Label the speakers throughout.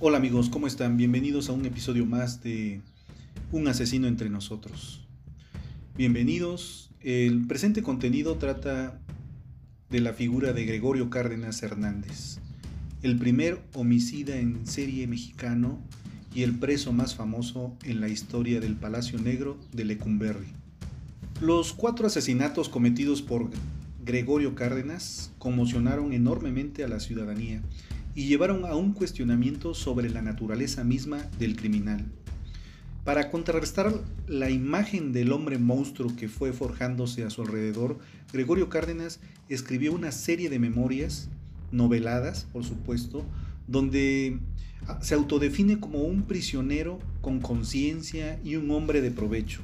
Speaker 1: Hola amigos, ¿cómo están? Bienvenidos a un episodio más de Un asesino entre nosotros. Bienvenidos. El presente contenido trata de la figura de Gregorio Cárdenas Hernández, el primer homicida en serie mexicano y el preso más famoso en la historia del Palacio Negro de Lecumberri. Los cuatro asesinatos cometidos por Gregorio Cárdenas conmocionaron enormemente a la ciudadanía y llevaron a un cuestionamiento sobre la naturaleza misma del criminal. Para contrarrestar la imagen del hombre monstruo que fue forjándose a su alrededor, Gregorio Cárdenas escribió una serie de memorias, noveladas por supuesto, donde ah, se autodefine como un prisionero con conciencia y un hombre de provecho.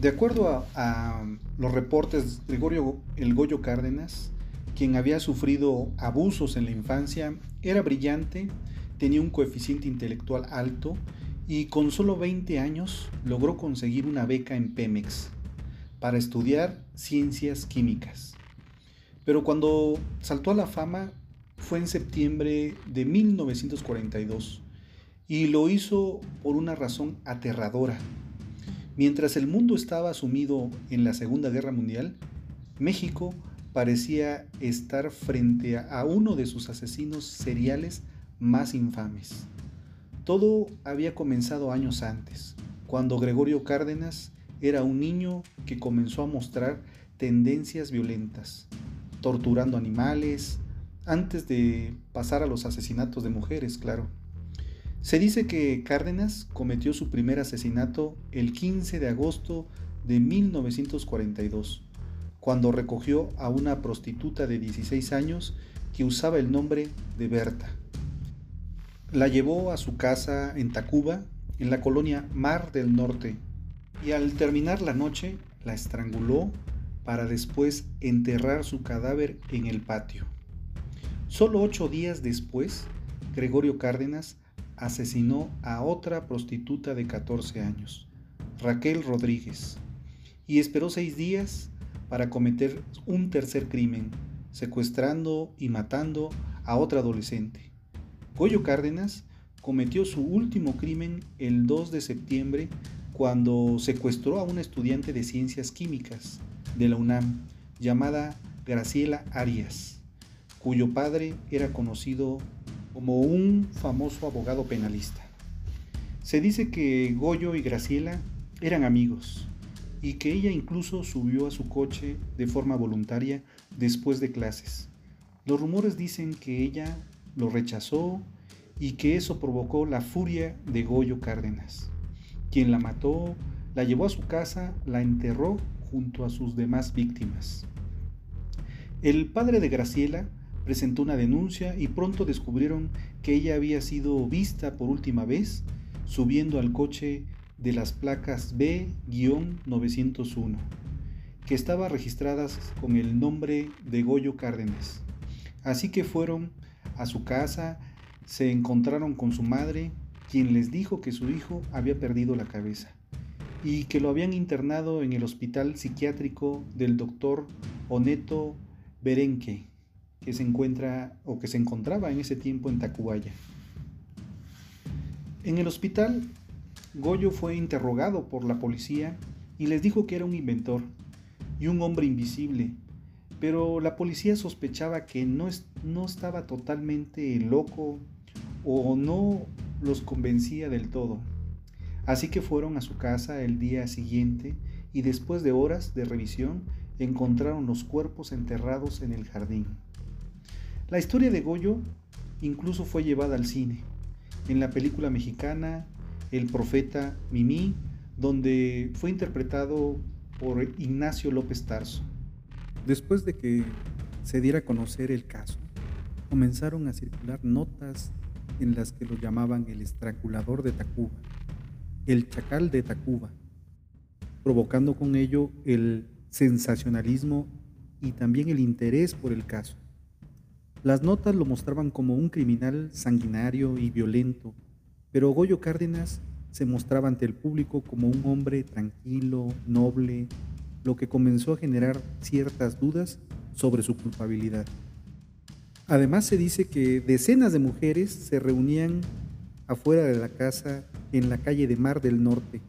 Speaker 1: De acuerdo a, los reportes, Gregorio El Goyo Cárdenas quien había sufrido abusos en la infancia, era brillante, tenía un coeficiente intelectual alto y con solo 20 años logró conseguir una beca en Pemex para estudiar ciencias químicas. Pero cuando saltó a la fama fue en septiembre de 1942 y lo hizo por una razón aterradora. Mientras el mundo estaba sumido en la Segunda Guerra Mundial, México parecía estar frente a uno de sus asesinos seriales más infames. Todo había comenzado años antes, cuando Gregorio Cárdenas era un niño que comenzó a mostrar tendencias violentas, torturando animales, antes de pasar a los asesinatos de mujeres, claro. Se dice que Cárdenas cometió su primer asesinato el 15 de agosto de 1942 cuando recogió a una prostituta de 16 años que usaba el nombre de Berta. La llevó a su casa en Tacuba, en la colonia Mar del Norte, y al terminar la noche la estranguló para después enterrar su cadáver en el patio. Solo ocho días después, Gregorio Cárdenas asesinó a otra prostituta de 14 años, Raquel Rodríguez, y esperó seis días para cometer un tercer crimen, secuestrando y matando a otra adolescente. Goyo Cárdenas cometió su último crimen el 2 de septiembre cuando secuestró a una estudiante de ciencias químicas de la UNAM llamada Graciela Arias, cuyo padre era conocido como un famoso abogado penalista. Se dice que Goyo y Graciela eran amigos y que ella incluso subió a su coche de forma voluntaria después de clases. Los rumores dicen que ella lo rechazó y que eso provocó la furia de Goyo Cárdenas, quien la mató, la llevó a su casa, la enterró junto a sus demás víctimas. El padre de Graciela presentó una denuncia y pronto descubrieron que ella había sido vista por última vez subiendo al coche de las placas B-901, que estaban registradas con el nombre de Goyo Cárdenas. Así que fueron a su casa, se encontraron con su madre, quien les dijo que su hijo había perdido la cabeza y que lo habían internado en el hospital psiquiátrico del doctor Oneto Berenque, que se encuentra o que se encontraba en ese tiempo en Tacubaya. En el hospital Goyo fue interrogado por la policía y les dijo que era un inventor y un hombre invisible, pero la policía sospechaba que no, no estaba totalmente loco o no los convencía del todo. Así que fueron a su casa el día siguiente y después de horas de revisión encontraron los cuerpos enterrados en el jardín. La historia de Goyo incluso fue llevada al cine, en la película mexicana El profeta Mimí, donde fue interpretado por Ignacio López Tarso. Después de que se diera a conocer el caso, comenzaron a circular notas en las que lo llamaban el estrangulador de Tacuba, el chacal de Tacuba, provocando con ello el sensacionalismo y también el interés por el caso. Las notas lo mostraban como un criminal sanguinario y violento, pero Goyo Cárdenas se mostraba ante el público como un hombre tranquilo, noble, lo que comenzó a generar ciertas dudas sobre su culpabilidad. Además se dice que decenas de mujeres se reunían afuera de la casa en la calle de Mar del Norte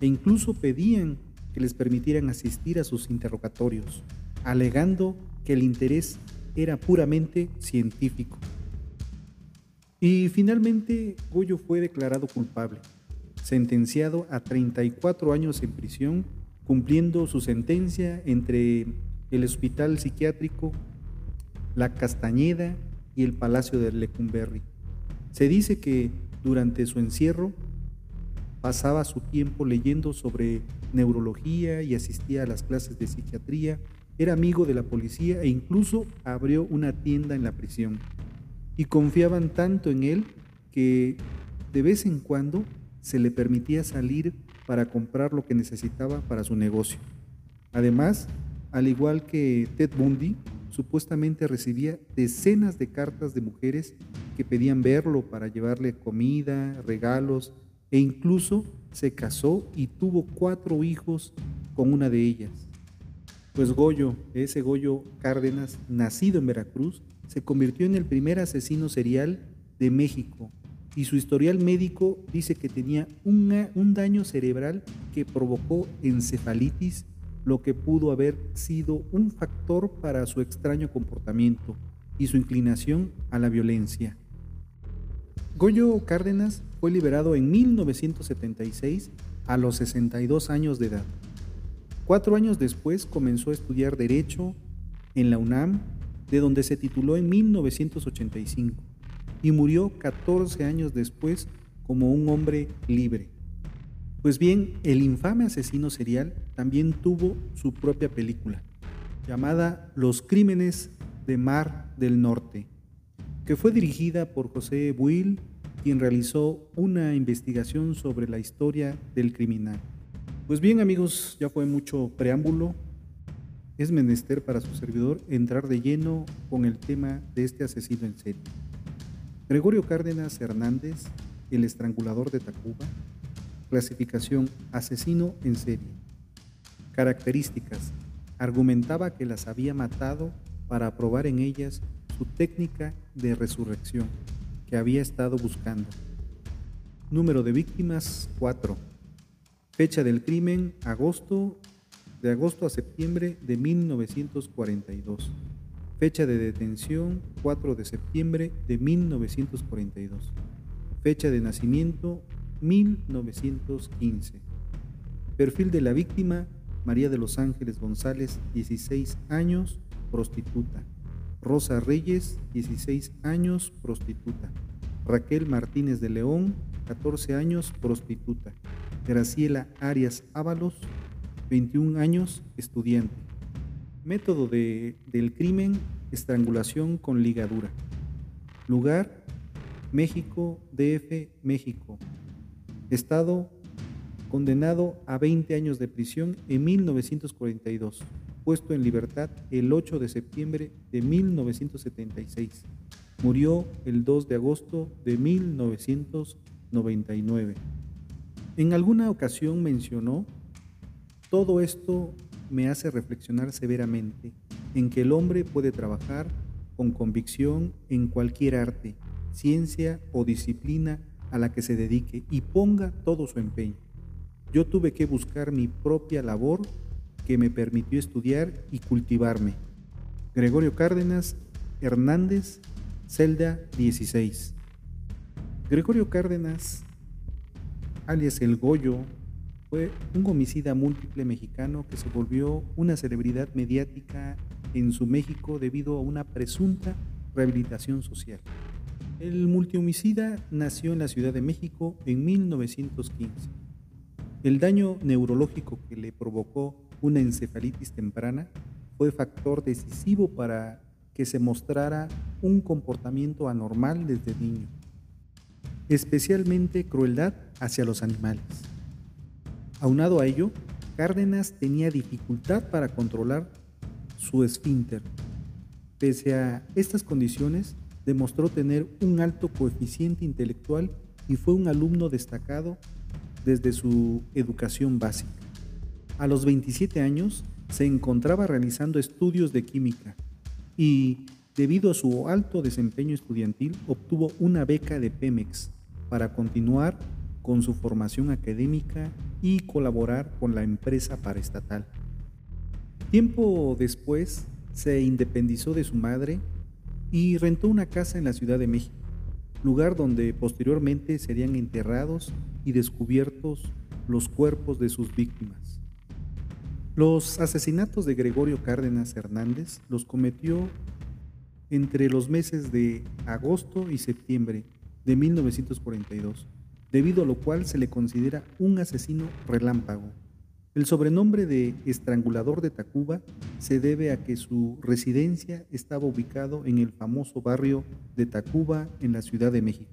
Speaker 1: e incluso pedían que les permitieran asistir a sus interrogatorios, alegando que el interés era puramente científico. Y finalmente Goyo fue declarado culpable, sentenciado a 34 años en prisión, cumpliendo su sentencia entre el hospital psiquiátrico, la Castañeda y el Palacio de Lecumberri. Se dice que durante su encierro pasaba su tiempo leyendo sobre neurología y asistía a las clases de psiquiatría, era amigo de la policía e incluso abrió una tienda en la prisión. Y confiaban tanto en él que de vez en cuando se le permitía salir para comprar lo que necesitaba para su negocio. Además, al igual que Ted Bundy, supuestamente recibía decenas de cartas de mujeres que pedían verlo para llevarle comida, regalos, e incluso se casó y tuvo cuatro hijos con una de ellas. Pues Goyo, ese Goyo Cárdenas, nacido en Veracruz, se convirtió en el primer asesino serial de México y su historial médico dice que tenía un daño cerebral que provocó encefalitis, lo que pudo haber sido un factor para su extraño comportamiento y su inclinación a la violencia. Goyo Cárdenas fue liberado en 1976 a los 62 años de edad. Cuatro años después comenzó a estudiar Derecho en la UNAM, de donde se tituló en 1985, y murió 14 años después como un hombre libre. Pues bien, el infame asesino serial también tuvo su propia película, llamada Los Crímenes de Mar del Norte, que fue dirigida por José Buil, quien realizó una investigación sobre la historia del criminal. Pues bien amigos, ya fue mucho preámbulo. Es menester para su servidor entrar de lleno con el tema de este asesino en serie. Gregorio Cárdenas Hernández, el estrangulador de Tacuba, clasificación asesino en serie. Características. Argumentaba que las había matado para probar en ellas su técnica de resurrección que había estado buscando. Número de víctimas 4. Fecha del crimen agosto de agosto a septiembre de 1942. Fecha de detención 4 de septiembre de 1942. Fecha de nacimiento 1915. Perfil de la víctima María de los Ángeles González, 16 años, prostituta. Rosa Reyes, 16 años, prostituta. Raquel Martínez de León, 14 años, prostituta. Graciela Arias Ábalos, 21 años, estudiante. Método de, del crimen, estrangulación con ligadura. Lugar, México, DF, México. Estado, condenado a 20 años de prisión en 1942 puesto en libertad el 8 de septiembre de 1976. Murió el 2 de agosto de 1999. En alguna ocasión mencionó, todo esto me hace reflexionar severamente en que el hombre puede trabajar con convicción en cualquier arte, ciencia o disciplina a la que se dedique y ponga todo su empeño. Yo tuve que buscar mi propia labor que me permitió estudiar y cultivarme. Gregorio Cárdenas Hernández, celda 16. Gregorio Cárdenas, alias El Goyo, fue un homicida múltiple mexicano que se volvió una celebridad mediática en su México debido a una presunta rehabilitación social. El multihomicida nació en la Ciudad de México en 1915. El daño neurológico que le provocó una encefalitis temprana fue factor decisivo para que se mostrara un comportamiento anormal desde niño, especialmente crueldad hacia los animales. Aunado a ello, Cárdenas tenía dificultad para controlar su esfínter. Pese a estas condiciones, demostró tener un alto coeficiente intelectual y fue un alumno destacado desde su educación básica. A los 27 años se encontraba realizando estudios de química y, debido a su alto desempeño estudiantil, obtuvo una beca de Pemex para continuar con su formación académica y colaborar con la empresa paraestatal. Tiempo después se independizó de su madre y rentó una casa en la Ciudad de México, lugar donde posteriormente serían enterrados y descubiertos los cuerpos de sus víctimas. Los asesinatos de Gregorio Cárdenas Hernández los cometió entre los meses de agosto y septiembre de 1942, debido a lo cual se le considera un asesino relámpago. El sobrenombre de estrangulador de Tacuba se debe a que su residencia estaba ubicado en el famoso barrio de Tacuba en la Ciudad de México.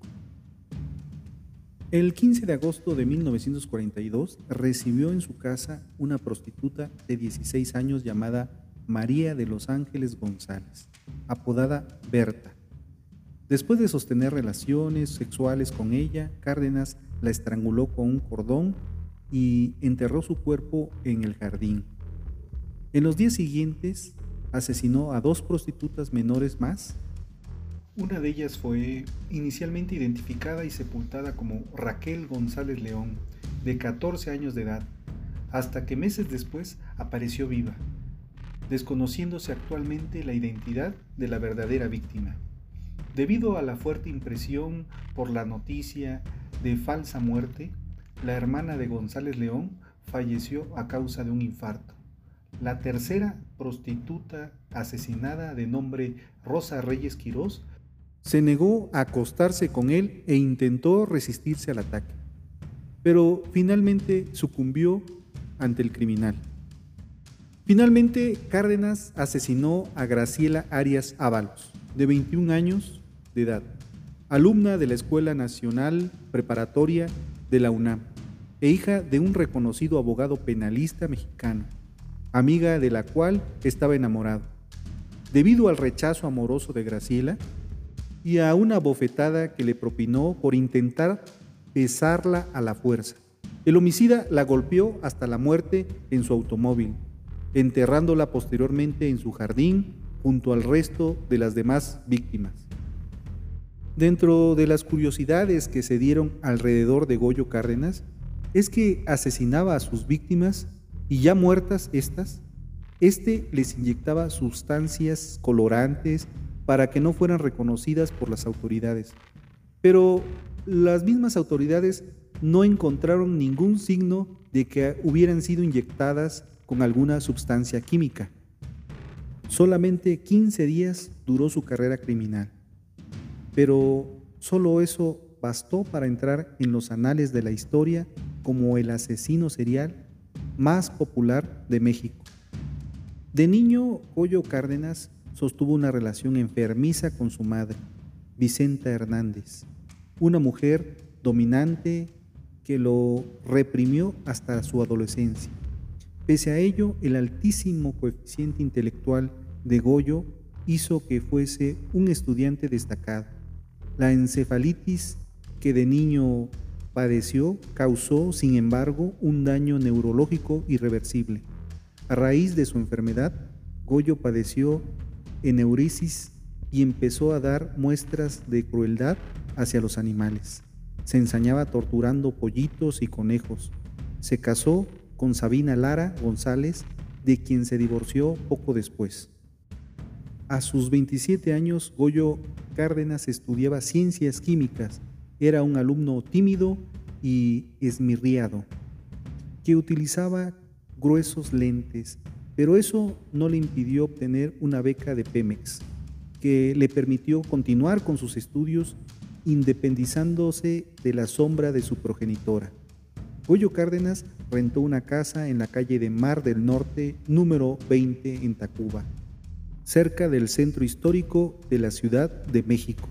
Speaker 1: El 15 de agosto de 1942 recibió en su casa una prostituta de 16 años llamada María de los Ángeles González, apodada Berta. Después de sostener relaciones sexuales con ella, Cárdenas la estranguló con un cordón y enterró su cuerpo en el jardín. En los días siguientes asesinó a dos prostitutas menores más. Una de ellas fue inicialmente identificada y sepultada como Raquel González León, de 14 años de edad, hasta que meses después apareció viva, desconociéndose actualmente la identidad de la verdadera víctima. Debido a la fuerte impresión por la noticia de falsa muerte, la hermana de González León falleció a causa de un infarto. La tercera prostituta asesinada de nombre Rosa Reyes Quirós se negó a acostarse con él e intentó resistirse al ataque, pero finalmente sucumbió ante el criminal. Finalmente, Cárdenas asesinó a Graciela Arias Ábalos, de 21 años de edad, alumna de la Escuela Nacional Preparatoria de la UNAM e hija de un reconocido abogado penalista mexicano, amiga de la cual estaba enamorado. Debido al rechazo amoroso de Graciela y a una bofetada que le propinó por intentar besarla a la fuerza, el homicida la golpeó hasta la muerte en su automóvil, enterrándola posteriormente en su jardín junto al resto de las demás víctimas. Dentro de las curiosidades que se dieron alrededor de Goyo Cárdenas, es que asesinaba a sus víctimas y ya muertas estas, este les inyectaba sustancias colorantes para que no fueran reconocidas por las autoridades. Pero las mismas autoridades no encontraron ningún signo de que hubieran sido inyectadas con alguna sustancia química. Solamente 15 días duró su carrera criminal. Pero solo eso bastó para entrar en los anales de la historia como el asesino serial más popular de México. De niño, Goyo Cárdenas sostuvo una relación enfermiza con su madre, Vicenta Hernández, una mujer dominante que lo reprimió hasta su adolescencia. Pese a ello, el altísimo coeficiente intelectual de Goyo hizo que fuese un estudiante destacado. La encefalitis que de niño padeció causó, sin embargo, un daño neurológico irreversible. A raíz de su enfermedad, Goyo padeció eneurisis y empezó a dar muestras de crueldad hacia los animales. Se ensañaba torturando pollitos y conejos. Se casó con Sabina Lara González, de quien se divorció poco después. A sus 27 años, Goyo Cárdenas estudiaba ciencias químicas Era un alumno tímido y esmirriado, que utilizaba gruesos lentes, pero eso no le impidió obtener una beca de Pemex, que le permitió continuar con sus estudios independizándose de la sombra de su progenitora. Goyo Cárdenas rentó una casa en la calle de Mar del Norte, número 20 en Tacuba, cerca del centro histórico de la Ciudad de México.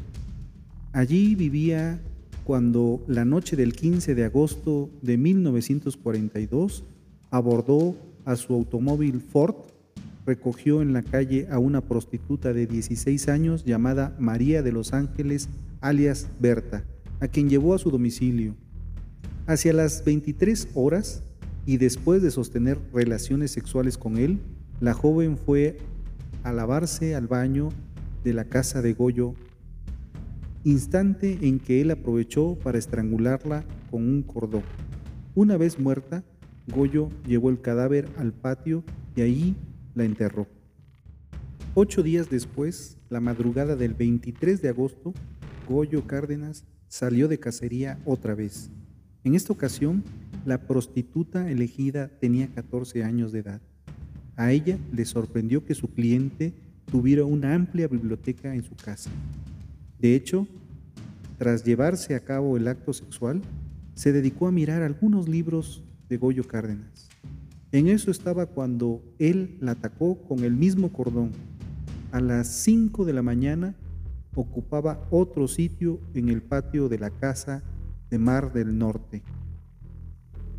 Speaker 1: Allí vivía cuando la noche del 15 de agosto de 1942 abordó a su automóvil Ford, recogió en la calle a una prostituta de 16 años llamada María de los Ángeles, alias Berta, a quien llevó a su domicilio. Hacia las 23 horas, y después de sostener relaciones sexuales con él, la joven fue a lavarse al baño de la casa de Goyo, instante en que él aprovechó para estrangularla con un cordón. Una vez muerta, Goyo llevó el cadáver al patio y allí la enterró. Ocho días después, la madrugada del 23 de agosto, Goyo Cárdenas salió de cacería otra vez. En esta ocasión, la prostituta elegida tenía 14 años de edad. A ella le sorprendió que su cliente tuviera una amplia biblioteca en su casa. De hecho, tras llevarse a cabo el acto sexual, se dedicó a mirar algunos libros de Goyo Cárdenas. En eso estaba cuando él la atacó con el mismo cordón. A las 5 de la mañana ocupaba otro sitio en el patio de la casa de Mar del Norte.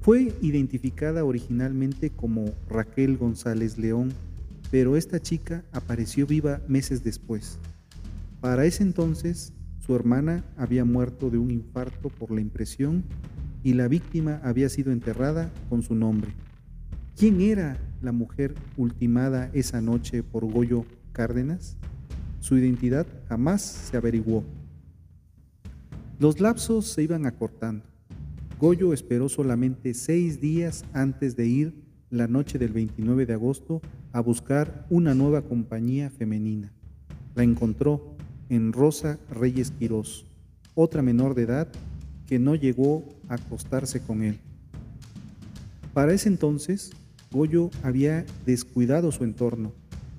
Speaker 1: Fue identificada originalmente como Raquel González León, pero esta chica apareció viva meses después. Para ese entonces, su hermana había muerto de un infarto por la impresión y la víctima había sido enterrada con su nombre. ¿Quién era la mujer ultimada esa noche por Goyo Cárdenas? Su identidad jamás se averiguó. Los lapsos se iban acortando. Goyo esperó solamente seis días antes de ir la noche del 29 de agosto a buscar una nueva compañía femenina. La encontró en Rosa Reyes Quirós, otra menor de edad que no llegó a acostarse con él. Para ese entonces, Goyo había descuidado su entorno.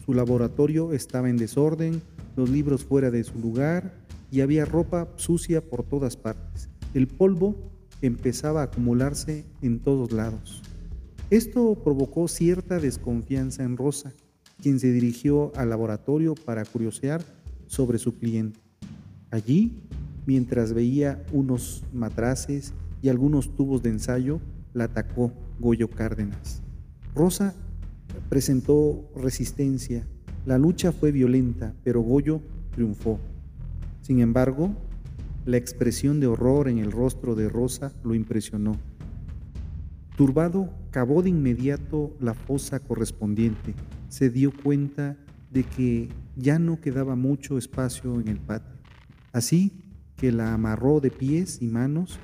Speaker 1: Su laboratorio estaba en desorden, los libros fuera de su lugar y había ropa sucia por todas partes. El polvo empezaba a acumularse en todos lados. Esto provocó cierta desconfianza en Rosa, quien se dirigió al laboratorio para curiosear sobre su cliente. Allí, mientras veía unos matraces y algunos tubos de ensayo, la atacó Goyo Cárdenas. Rosa presentó resistencia. La lucha fue violenta, pero Goyo triunfó. Sin embargo, la expresión de horror en el rostro de Rosa lo impresionó. Turbado, cavó de inmediato la fosa correspondiente. Se dio cuenta de que ya no quedaba mucho espacio en el patio. Así que la amarró de pies y manos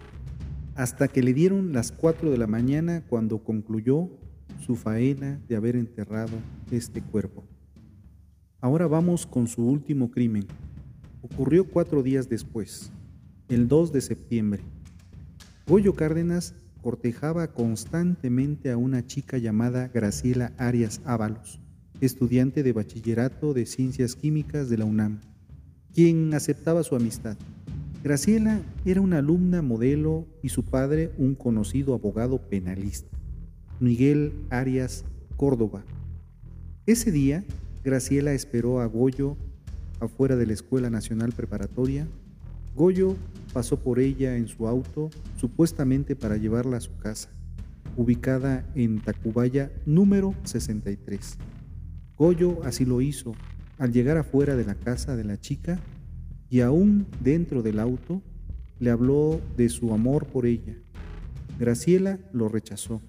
Speaker 1: hasta que le dieron las cuatro de la mañana cuando concluyó su faena de haber enterrado este cuerpo. Ahora vamos con su último crimen. Ocurrió cuatro días después el 2 de septiembre. Goyo Cárdenas cortejaba constantemente a una chica llamada Graciela Arias Ábalos, estudiante de bachillerato de ciencias químicas de la UNAM, quien aceptaba su amistad. Graciela era una alumna modelo y su padre un conocido abogado penalista, Miguel Arias Córdoba. Ese día, Graciela esperó a Goyo afuera de la Escuela Nacional Preparatoria. Goyo pasó por ella en su auto, supuestamente para llevarla a su casa, ubicada en Tacubaya número 63. Goyo así lo hizo. Al llegar afuera de la casa de la chica y aún dentro del auto, le habló de su amor por ella. Graciela lo rechazó.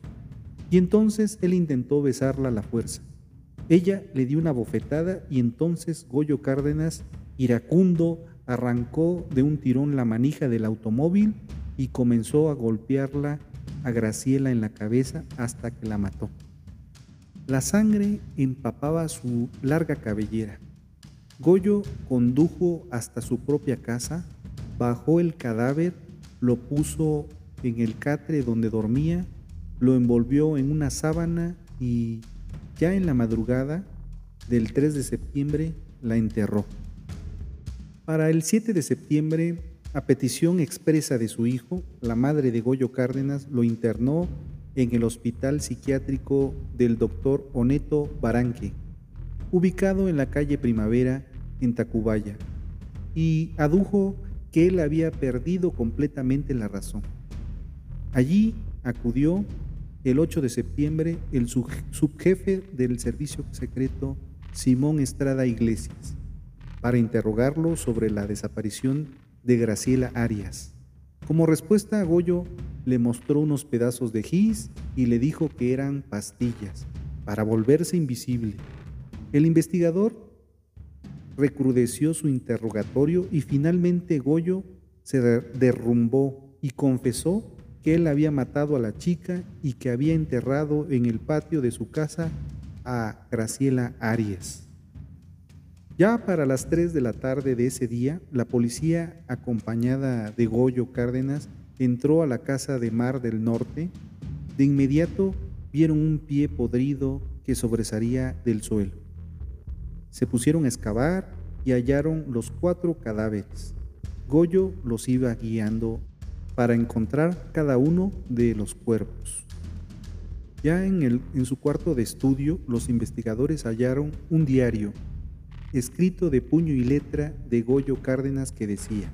Speaker 1: Y entonces él intentó besarla a la fuerza. Ella le dio una bofetada y entonces Goyo Cárdenas, iracundo, arrancó de un tirón la manija del automóvil y comenzó a golpearla a Graciela en la cabeza hasta que la mató. La sangre empapaba su larga cabellera. Goyo condujo hasta su propia casa, bajó el cadáver lo puso en el catre donde dormía, lo envolvió en una sábana y ya en la madrugada del 3 de septiembre la enterró. Para el 7 de septiembre, a petición expresa de su hijo, la madre de Goyo Cárdenas lo internó en el hospital psiquiátrico del doctor Oneto Baranque, ubicado en la calle Primavera en Tacubaya, y adujo que él había perdido completamente la razón. Allí acudió el 8 de septiembre el subjefe del servicio secreto Simón Estrada Iglesias para interrogarlo sobre la desaparición de Graciela Arias. Como respuesta, Goyo le mostró unos pedazos de gis y le dijo que eran pastillas para volverse invisible. El investigador recrudeció su interrogatorio y finalmente Goyo se derrumbó y confesó que él había matado a la chica y que había enterrado en el patio de su casa a Graciela Arias. Ya para las 3 de la tarde de ese día, la policía, acompañada de Goyo Cárdenas, entró a la casa de Mar del Norte. De inmediato vieron un pie podrido que sobresalía del suelo. Se pusieron a excavar y hallaron los cuatro cadáveres. Goyo los iba guiando para encontrar cada uno de los cuerpos. Ya en, el, en su cuarto de estudio, los investigadores hallaron un diario escrito de puño y letra de Goyo Cárdenas que decía,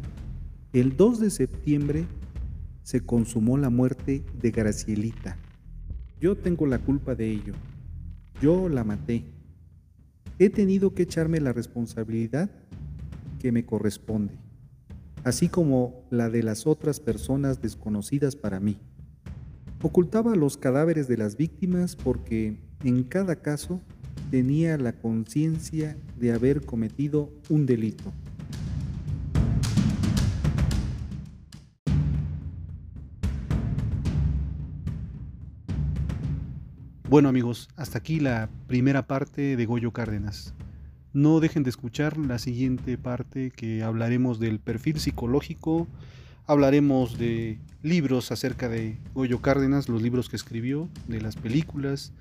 Speaker 1: el 2 de septiembre se consumó la muerte de Gracielita. Yo tengo la culpa de ello. Yo la maté. He tenido que echarme la responsabilidad que me corresponde así como la de las otras personas desconocidas para mí. Ocultaba los cadáveres de las víctimas porque en cada caso tenía la conciencia de haber cometido un delito. Bueno amigos, hasta aquí la primera parte de Goyo Cárdenas. No dejen de escuchar la siguiente parte que hablaremos del perfil psicológico, hablaremos de libros acerca de Goyo Cárdenas, los libros que escribió, de las películas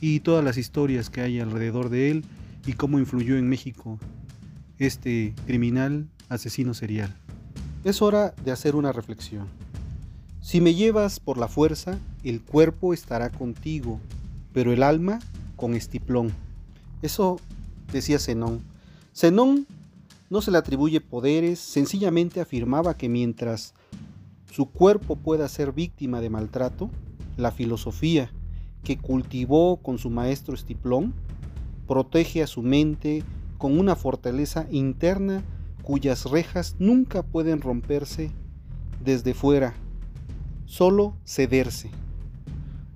Speaker 1: y todas las historias que hay alrededor de él y cómo influyó en México este criminal asesino serial. Es hora de hacer una reflexión. Si me llevas por la fuerza, el cuerpo estará contigo, pero el alma con estiplón. Eso decía Zenón. Zenón no se le atribuye poderes, sencillamente afirmaba que mientras su cuerpo pueda ser víctima de maltrato, la filosofía que cultivó con su maestro Estiplón protege a su mente con una fortaleza interna cuyas rejas nunca pueden romperse desde fuera, solo cederse.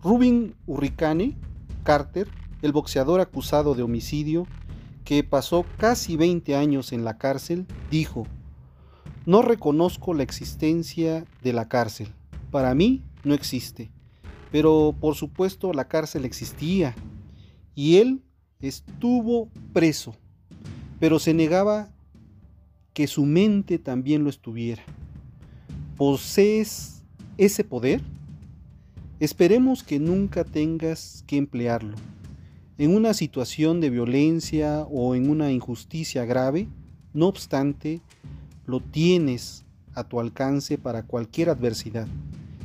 Speaker 1: Rubin Hurricane Carter, el boxeador acusado de homicidio, que pasó casi 20 años en la cárcel, dijo, no reconozco la existencia de la cárcel. Para mí no existe. Pero por supuesto la cárcel existía y él estuvo preso, pero se negaba que su mente también lo estuviera. ¿Posees ese poder? Esperemos que nunca tengas que emplearlo en una situación de violencia o en una injusticia grave, no obstante, lo tienes a tu alcance para cualquier adversidad,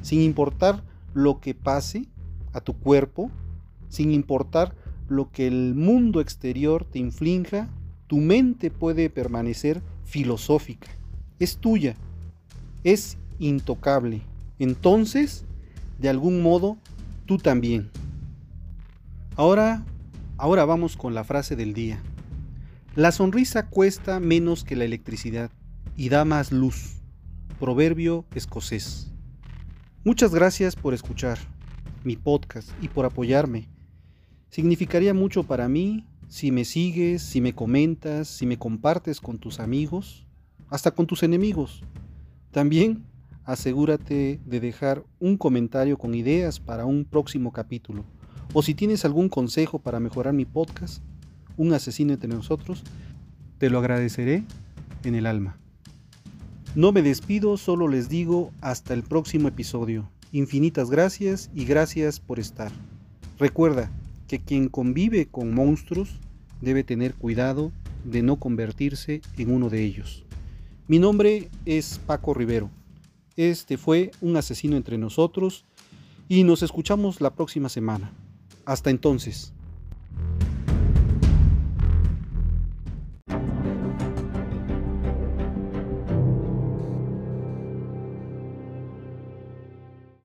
Speaker 1: sin importar lo que pase a tu cuerpo, sin importar lo que el mundo exterior te inflinja, tu mente puede permanecer filosófica, es tuya, es intocable. Entonces, de algún modo, tú también. Ahora Ahora vamos con la frase del día. La sonrisa cuesta menos que la electricidad y da más luz. Proverbio escocés. Muchas gracias por escuchar mi podcast y por apoyarme. Significaría mucho para mí si me sigues, si me comentas, si me compartes con tus amigos, hasta con tus enemigos. También asegúrate de dejar un comentario con ideas para un próximo capítulo. O si tienes algún consejo para mejorar mi podcast, Un asesino entre nosotros, te lo agradeceré en el alma. No me despido, solo les digo hasta el próximo episodio. Infinitas gracias y gracias por estar. Recuerda que quien convive con monstruos debe tener cuidado de no convertirse en uno de ellos. Mi nombre es Paco Rivero. Este fue un asesino entre nosotros y nos escuchamos la próxima semana. Hasta entonces.